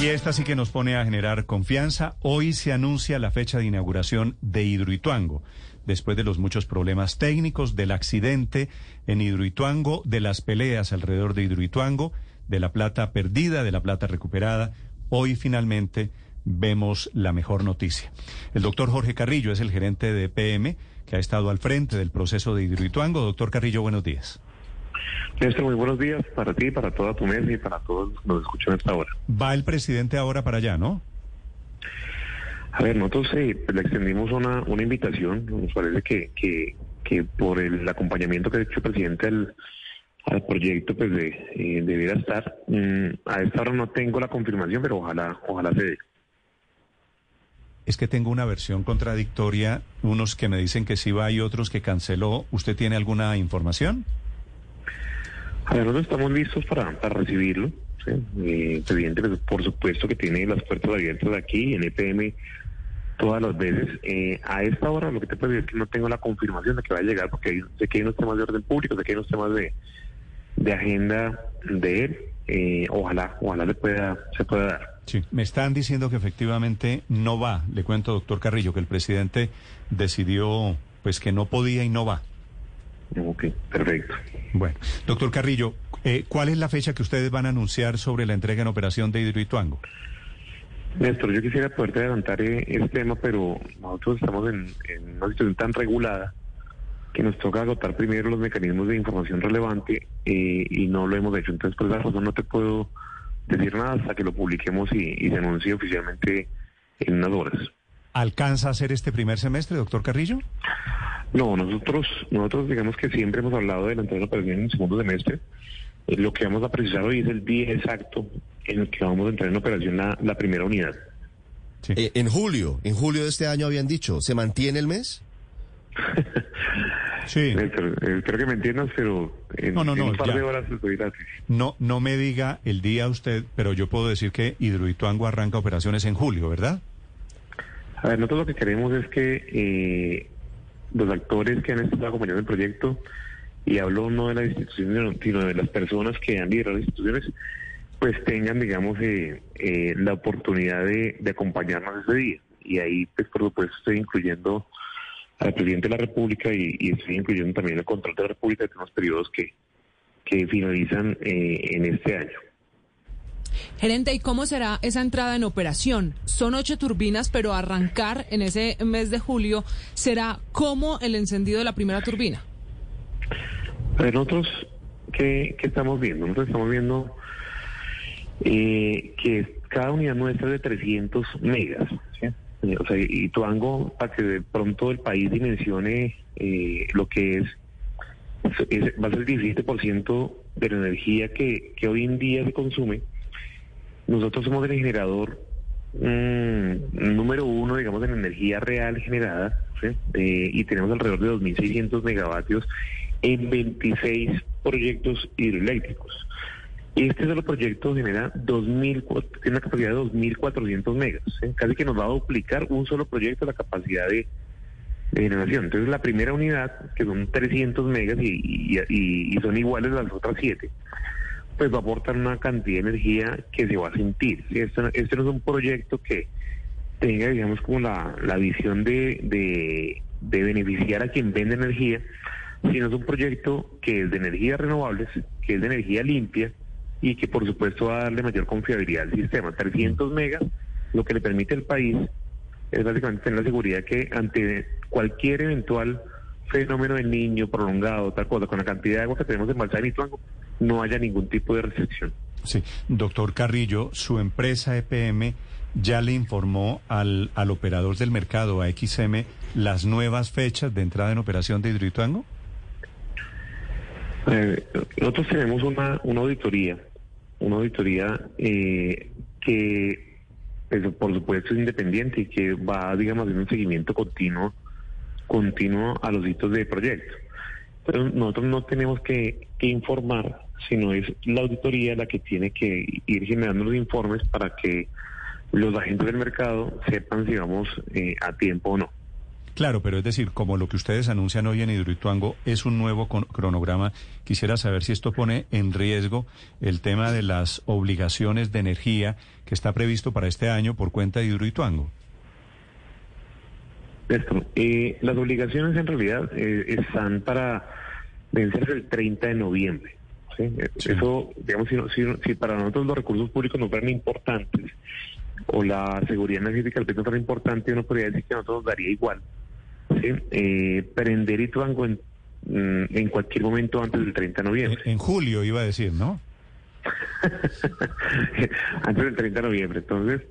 Y esta sí que nos pone a generar confianza. Hoy se anuncia la fecha de inauguración de Hidroituango, después de los muchos problemas técnicos, del accidente en Hidroituango, de las peleas alrededor de Hidroituango, de la plata perdida, de la plata recuperada. Hoy finalmente vemos la mejor noticia. El doctor Jorge Carrillo es el gerente de PM que ha estado al frente del proceso de Hidroituango. Doctor Carrillo, buenos días. Néstor, muy buenos días para ti, para toda tu mesa y para todos los que nos escuchan a esta hora. Va el presidente ahora para allá, ¿no? A ver, nosotros eh, le extendimos una, una invitación. Nos parece que, que, que por el acompañamiento que ha hecho el presidente al, al proyecto, pues de, eh, debiera estar. Mm, a esta hora no tengo la confirmación, pero ojalá, ojalá se dé. Es que tengo una versión contradictoria, unos que me dicen que sí va y otros que canceló. ¿Usted tiene alguna información? A nosotros estamos listos para, recibirlo. ¿sí? Eh, presidente, pues, por supuesto, que tiene las puertas abiertas aquí en EPM todas las veces. Eh, a esta hora lo que te puedo decir es que no tengo la confirmación de que va a llegar, porque sé que hay unos temas de orden público, sé que hay unos temas de, de agenda de él. Eh, ojalá, ojalá le pueda, se pueda dar. Sí, me están diciendo que efectivamente no va. Le cuento, doctor Carrillo, que el presidente decidió pues que no podía y no va. Ok, perfecto. Bueno, doctor Carrillo, eh, ¿cuál es la fecha que ustedes van a anunciar sobre la entrega en operación de Hidroituango? Néstor, yo quisiera poderte adelantar eh, este tema, pero nosotros estamos en, en, una situación tan regulada que nos toca agotar primero los mecanismos de información relevante eh, y no lo hemos hecho. Entonces, por esa razón no te puedo decir nada hasta que lo publiquemos y, y se anuncie oficialmente en unas horas. ¿Alcanza a hacer este primer semestre, doctor Carrillo? No, nosotros, nosotros digamos que siempre hemos hablado de la entrega de operación en el segundo semestre. Eh, lo que vamos a precisar hoy es el día exacto en el que vamos a entrar en operación la, la primera unidad. Sí. Eh, en julio, en julio de este año habían dicho, ¿se mantiene el mes? sí. Néstor, eh, creo que me entiendas, pero en, no, no, no, en un par ya. de horas estoy gratis. No, no me diga el día usted, pero yo puedo decir que Hidroituango arranca operaciones en julio, ¿verdad? A ver, nosotros lo que queremos es que eh, los actores que han estado acompañando el proyecto, y hablo no de las instituciones, sino de las personas que han liderado las instituciones, pues tengan, digamos, eh, eh, la oportunidad de, acompañarnos ese día. Y ahí, pues, por supuesto, estoy incluyendo al presidente de la República y, y estoy incluyendo también el control de la República de unos periodos que, que finalizan eh, en este año. Gerente, ¿y cómo será esa entrada en operación? Son ocho turbinas, pero arrancar en ese mes de julio será como el encendido de la primera turbina. Ver, nosotros, ¿qué, estamos viendo? Nosotros estamos viendo eh, que cada unidad nuestra es de 300 megas. ¿sí? O sea, y Tuango, para que de pronto el país dimensione eh, lo que es, es, va a ser el 17% de la energía que hoy en día se consume. Nosotros somos el generador mmm, número uno, digamos, en energía real generada, eh, y tenemos alrededor de 2.600 megavatios en 26 proyectos hidroeléctricos. Este solo proyecto genera 2000, tiene una capacidad de 2.400 megas, casi que nos va a duplicar un solo proyecto la capacidad de, generación. Entonces la primera unidad, que son 300 megas y, y, y son iguales a las otras siete, pues va a aportar una cantidad de energía que se va a sentir. Este, este, no es un proyecto que tenga, digamos, como la, la visión de, de, de, beneficiar a quien vende energía, sino es un proyecto que es de energías renovables, que es de energía limpia y que por supuesto va a darle mayor confiabilidad al sistema. 300 megas, lo que le permite al país es básicamente tener la seguridad que ante cualquier eventual fenómeno del niño prolongado, tal cosa, con la cantidad de agua que tenemos en Balsán y Tuango, no haya ningún tipo de restricción. Sí, doctor Carrillo, su empresa EPM ya le informó al, al operador del mercado, a XM, las nuevas fechas de entrada en operación de Hidroituango. Eh, nosotros tenemos una, una auditoría, una auditoría eh, que, pues, por supuesto, es independiente y que va, digamos, haciendo un seguimiento continuo, continuo a los hitos de proyecto. Pero nosotros no tenemos que, que, informar, sino es la auditoría la que tiene que ir generando los informes para que los agentes del mercado sepan si vamos eh, a tiempo o no. Claro, pero es decir, como lo que ustedes anuncian hoy en Hidroituango es un nuevo cronograma, quisiera saber si esto pone en riesgo el tema de las obligaciones de energía que está previsto para este año por cuenta de Hidroituango. Esto, eh, las obligaciones en realidad eh, están para vencerse el 30 de noviembre. Eso, digamos, si, para nosotros los recursos públicos no fueran importantes o la seguridad energética país no fuera importante, uno podría decir que a nosotros nos daría igual. Eh, prender Ituango en, mm, en cualquier momento antes del 30 de noviembre. En, julio iba a decir, ¿no? antes del 30 de noviembre. Entonces,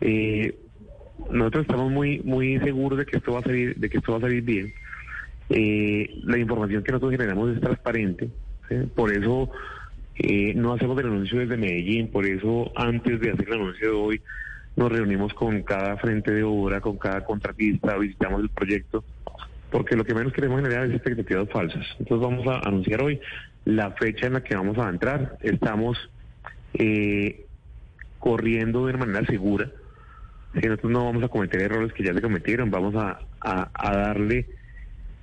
eh, nosotros estamos muy muy seguros de que esto va a salir, de que esto va a salir bien. Eh, la información que nosotros generamos es transparente, por eso eh, no hacemos el anuncio desde Medellín, por eso antes de hacer el anuncio de hoy nos reunimos con cada frente de obra, con cada contratista, visitamos el proyecto, porque lo que menos queremos generar es expectativas falsas. Entonces vamos a anunciar hoy la fecha en la que vamos a entrar. Estamos eh, corriendo de manera segura. nosotros no vamos a cometer errores que ya se cometieron, vamos a darle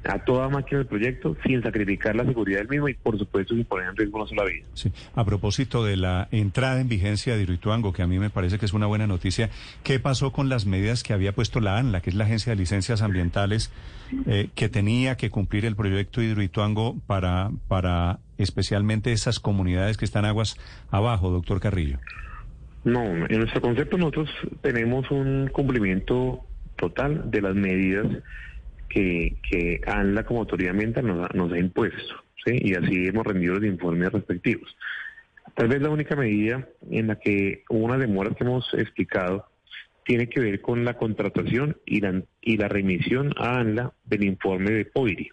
a toda máquina del proyecto sin sacrificar la seguridad del mismo y por supuesto sin poner en riesgo una sola vida. Sí. A propósito de la entrada en vigencia de Hidroituango, que a mí me parece que es una buena noticia, ¿qué pasó con las medidas que había puesto la ANLA, que es la Agencia de Licencias Ambientales, eh, que tenía que cumplir el proyecto Hidroituango para, para especialmente esas comunidades que están aguas abajo, doctor Carrillo? No, en nuestro concepto nosotros tenemos un cumplimiento total de las medidas que, que ANLA como autoridad ambiental nos, ha impuesto, ¿sí? y así hemos rendido los informes respectivos. Tal vez la única medida en la que hubo una demora que hemos explicado tiene que ver con la contratación y la, y la remisión a ANLA del informe de POIRI,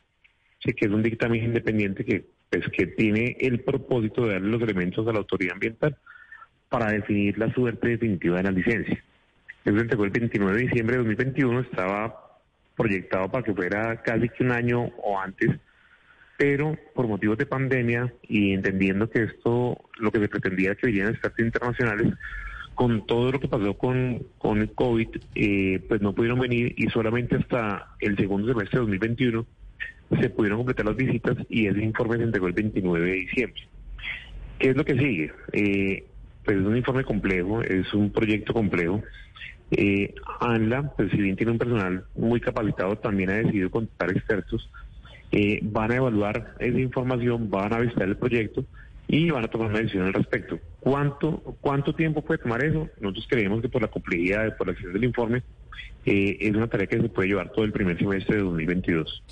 ¿sí? que es un dictamen independiente que, pues, que tiene el propósito de darle los elementos a la autoridad ambiental para definir la suerte definitiva de la licencia. Eso el 29 de diciembre de 2021, estaba proyectado para que fuera casi que un año o antes, pero por motivos de pandemia y entendiendo que esto, lo que se pretendía que vinieran expertos internacionales, con todo lo que pasó con, con el COVID, eh, pues no pudieron venir y solamente hasta el segundo semestre de 2021 se pudieron completar las visitas y ese informe se entregó el 29 de diciembre. ¿Qué es lo que sigue? Eh, pues es un informe complejo, es un proyecto complejo eh, ANLA, pues si bien tiene un personal muy capacitado, también ha decidido contratar expertos. Eh, van a evaluar esa información, van a visitar el proyecto y van a tomar una decisión al respecto. ¿Cuánto, cuánto tiempo puede tomar eso? Nosotros creemos que por la complejidad, por la acción del informe, eh, es una tarea que se puede llevar todo el primer semestre de 2022.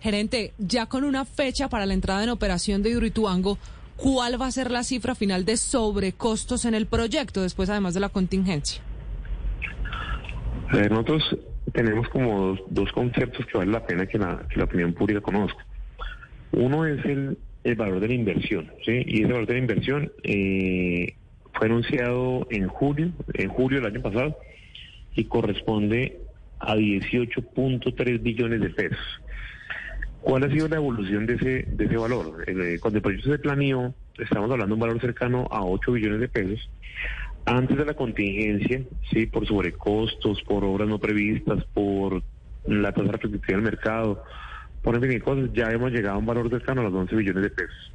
Gerente, ya con una fecha para la entrada en operación de Hidroituango, ¿cuál va a ser la cifra final de sobrecostos en el proyecto, después además de la contingencia? Nosotros tenemos como dos, conceptos que vale la pena que la, opinión pública conozca. Uno es el, valor de la inversión, ¿sí? Y ese valor de la inversión eh, fue anunciado en julio, en julio del año pasado, y corresponde a 18.3 billones de pesos. ¿Cuál ha sido la evolución de ese, de ese valor? Eh, cuando el proyecto se planeó, estamos hablando de un valor cercano a 8 billones de pesos. Antes de la contingencia, sí, por sobrecostos, por obras no previstas, por la tasa repetitiva del mercado, por en fin ya hemos llegado a un valor cercano a los 11 billones de pesos.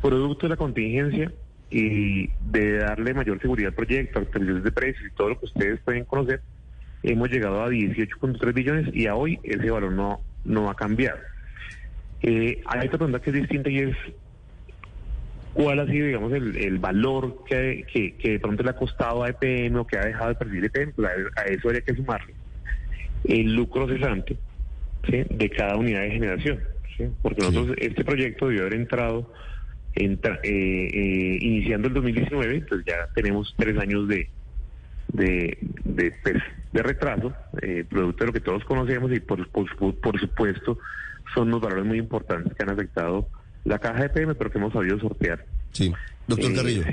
Producto de la contingencia y de darle mayor seguridad al proyecto, actualizaciones de precios y todo lo que ustedes pueden conocer, hemos llegado a 18.3 billones y a hoy ese valor no, no ha cambiado. Eh, hay otra pregunta que es distinta y es cuál ha sido, digamos, el, valor que, que, de pronto le ha costado a EPM o que ha dejado de percibir EPM, pues a, eso habría que sumarle el lucro cesante de cada unidad de generación. Porque nosotros, este proyecto debió haber entrado eh, eh, iniciando el 2019, entonces ya tenemos tres años de, de, de, pues, retraso, eh, producto de lo que todos conocemos y por, por, por supuesto son unos valores muy importantes que han afectado la caja de PM, pero que hemos sabido sortear. Sí, doctor eh, Carrillo.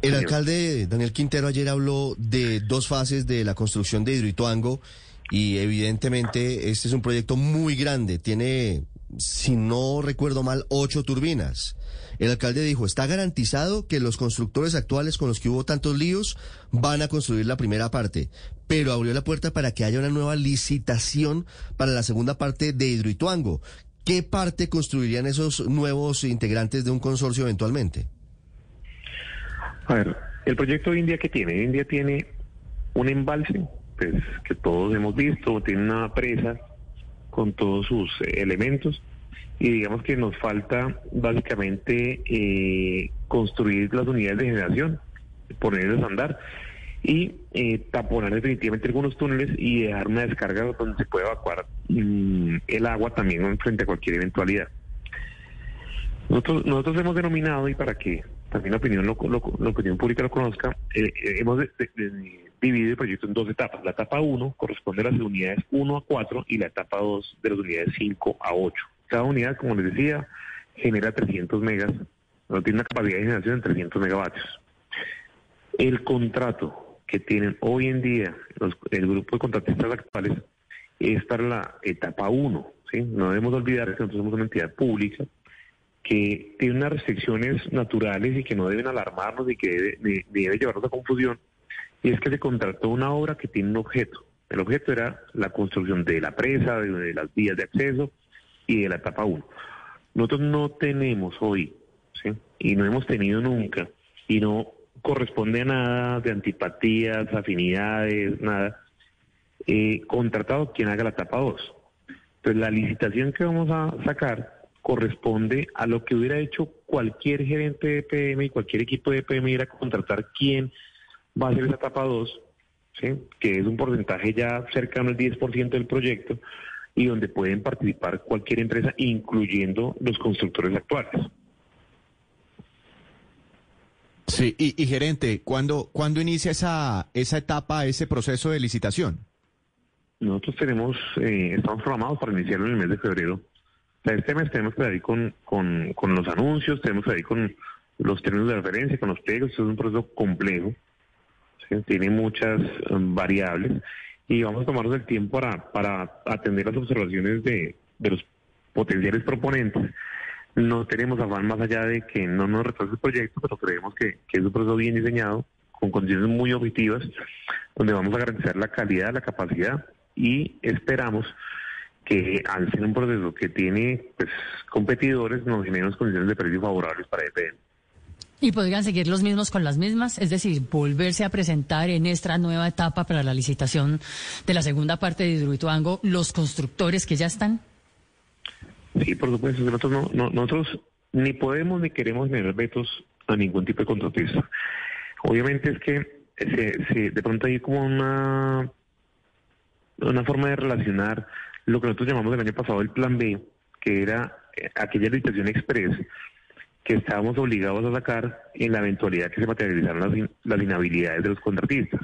El alcalde Daniel Quintero ayer habló de dos fases de la construcción de Hidroituango y evidentemente este es un proyecto muy grande, tiene si no recuerdo mal, ocho turbinas. El alcalde dijo, está garantizado que los constructores actuales con los que hubo tantos líos van a construir la primera parte, pero abrió la puerta para que haya una nueva licitación para la segunda parte de Hidroituango. ¿Qué parte construirían esos nuevos integrantes de un consorcio eventualmente? A ver, el proyecto de India que tiene, India tiene un embalse, pues que todos hemos visto, tiene una presa con todos sus elementos y digamos que nos falta básicamente eh, construir las unidades de generación, ponerlas a andar y eh, taponar definitivamente algunos túneles y dejar una descarga donde se pueda evacuar mm, el agua también frente a cualquier eventualidad. Nosotros, nosotros hemos denominado, y para que también la opinión, lo, la opinión pública lo conozca, eh, eh, hemos dividido el proyecto en dos etapas. La etapa 1 corresponde a las unidades 1 a 4 y la etapa 2 de las unidades 5 a 8. Cada unidad, como les decía, genera 300 megas, tiene una capacidad de generación de 300 megavatios. El contrato que tienen hoy en día el grupo de contratistas actuales es para la etapa 1. ¿sí? No debemos olvidar que nosotros somos una entidad pública que tiene unas restricciones naturales y que no deben alarmarnos y que debe, llevarnos a confusión, y es que se contrató una obra que tiene un objeto. El objeto era la construcción de la presa, de las vías de acceso, y de la etapa 1. Nosotros no tenemos hoy, ¿sí? y no hemos tenido nunca, y no corresponde a nada de antipatías, afinidades, nada, eh, contratado quien haga la etapa 2. Entonces la licitación que vamos a sacar corresponde a lo que hubiera hecho cualquier gerente de PM y cualquier equipo de PM ir a contratar quién va a hacer esa etapa 2, ¿sí? que es un porcentaje ya cercano al 10% del proyecto, y donde pueden participar cualquier empresa, incluyendo los constructores actuales. Sí, y, gerente, ¿cuándo, ¿cuándo inicia esa, esa etapa, ese proceso de licitación? Nosotros tenemos, eh, estamos programados para iniciarlo en el mes de febrero. Este mes tenemos que ir con, con, con los anuncios, tenemos que ir con los términos de referencia, con los pegos, es un proceso complejo, tiene muchas um, variables y vamos a tomarnos el tiempo para, para atender las observaciones de, los potenciales proponentes. No tenemos afán más allá de que no nos retrase el proyecto, pero creemos que, es un proceso bien diseñado, con condiciones muy objetivas, donde vamos a garantizar la calidad, la capacidad y esperamos que al ser un proceso que tiene pues, competidores nos generen condiciones de precio favorables para EPM. ¿Y podrían seguir los mismos con las mismas? Es decir, volverse a presentar en esta nueva etapa para la licitación de la segunda parte de Hidroituango los constructores que ya están. Sí, por supuesto. Nosotros, no, nosotros ni podemos ni queremos generar vetos a ningún tipo de contratista. Obviamente es que se, de pronto hay como una, una forma de relacionar lo que nosotros llamamos el año pasado el plan B, que era aquella licitación express que estábamos obligados a sacar en la eventualidad que se materializaron las, inhabilidades de los contratistas.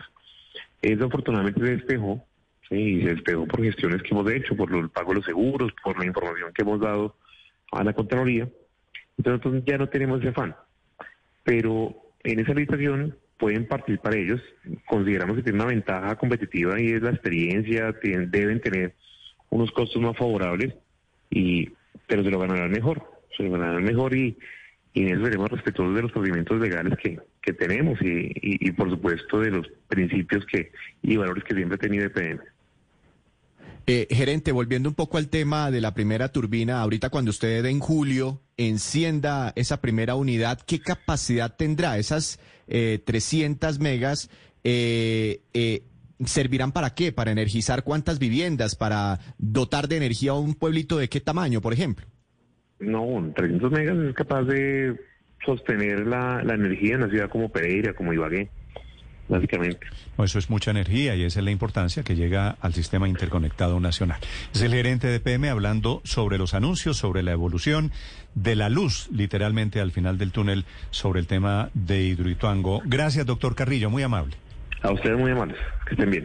Eso afortunadamente se despejó, ¿sí? y se despejó por gestiones que hemos hecho, por el pago de los seguros, por la información que hemos dado a la Contraloría. Entonces nosotros ya no tenemos ese afán. Pero en esa licitación pueden participar ellos, consideramos que tienen una ventaja competitiva y es la experiencia, deben tener unos costos más favorables, y pero se lo ganarán mejor, se lo ganarán mejor y, en eso seremos respetuosos de los procedimientos legales que, que tenemos y, y, por supuesto de los principios que y valores que siempre ha tenido EPM. Eh, gerente, volviendo un poco al tema de la primera turbina, ahorita cuando usted en julio encienda esa primera unidad, ¿qué capacidad tendrá? Esas eh, 300 megas eh, eh, servirán para qué? ¿Para energizar cuántas viviendas? ¿Para dotar de energía a un pueblito de qué tamaño, por ejemplo? No, 300 megas es capaz de sostener la, energía en una ciudad como Pereira, como Ibagué, básicamente. eso es mucha energía y esa es la importancia que llega al sistema interconectado nacional. Es el gerente de PM hablando sobre los anuncios, sobre la evolución de la luz, literalmente al final del túnel, sobre el tema de Hidroituango. Gracias, doctor Carrillo, muy amable. A ustedes muy amables, que estén bien.